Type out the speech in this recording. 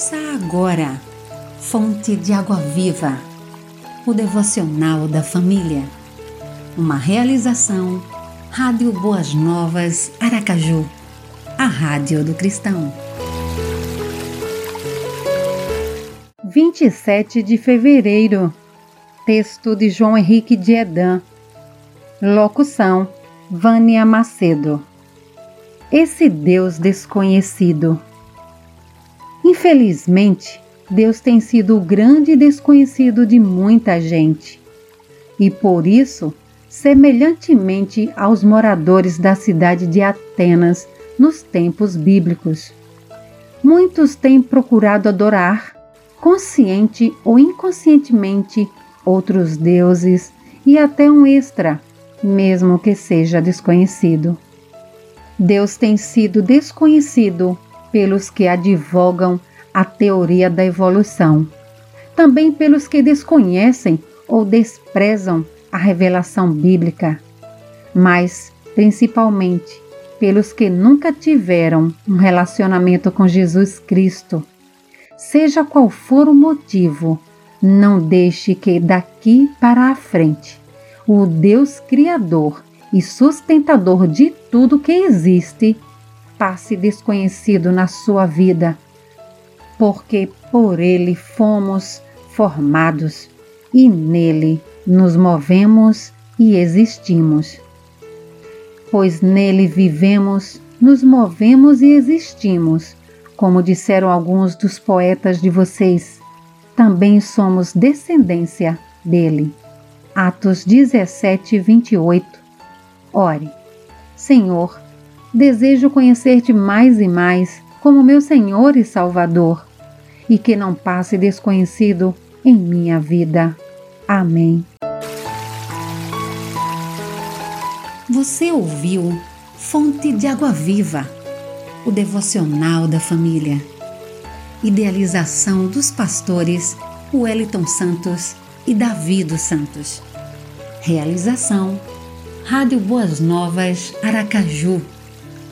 Ouça agora, Fonte de Água Viva, o devocional da família. Uma realização, Rádio Boas Novas, Aracaju, a Rádio do Cristão. 27 de fevereiro, texto de João Henrique de Edan, locução Vânia Macedo. Esse Deus desconhecido. Infelizmente, Deus tem sido o grande desconhecido de muita gente. E por isso, semelhantemente aos moradores da cidade de Atenas nos tempos bíblicos, muitos têm procurado adorar, consciente ou inconscientemente, outros deuses e até um extra, mesmo que seja desconhecido. Deus tem sido desconhecido pelos que advogam a teoria da evolução, também pelos que desconhecem ou desprezam a revelação bíblica, mas principalmente pelos que nunca tiveram um relacionamento com Jesus Cristo. Seja qual for o motivo, não deixe que daqui para a frente o Deus Criador e sustentador de tudo que existe, passe desconhecido na sua vida, porque por ele fomos formados e nele nos movemos e existimos. Pois nele vivemos, nos movemos e existimos, como disseram alguns dos poetas de vocês, também somos descendência dele. Atos 17, 28 Ore, Senhor, desejo conhecer-te mais e mais como meu Senhor e Salvador, e que não passe desconhecido em minha vida. Amém. Você ouviu Fonte de Água Viva, o devocional da família. Idealização dos pastores Wellington Santos e Davi dos Santos. Realização Rádio Boas Novas Aracaju,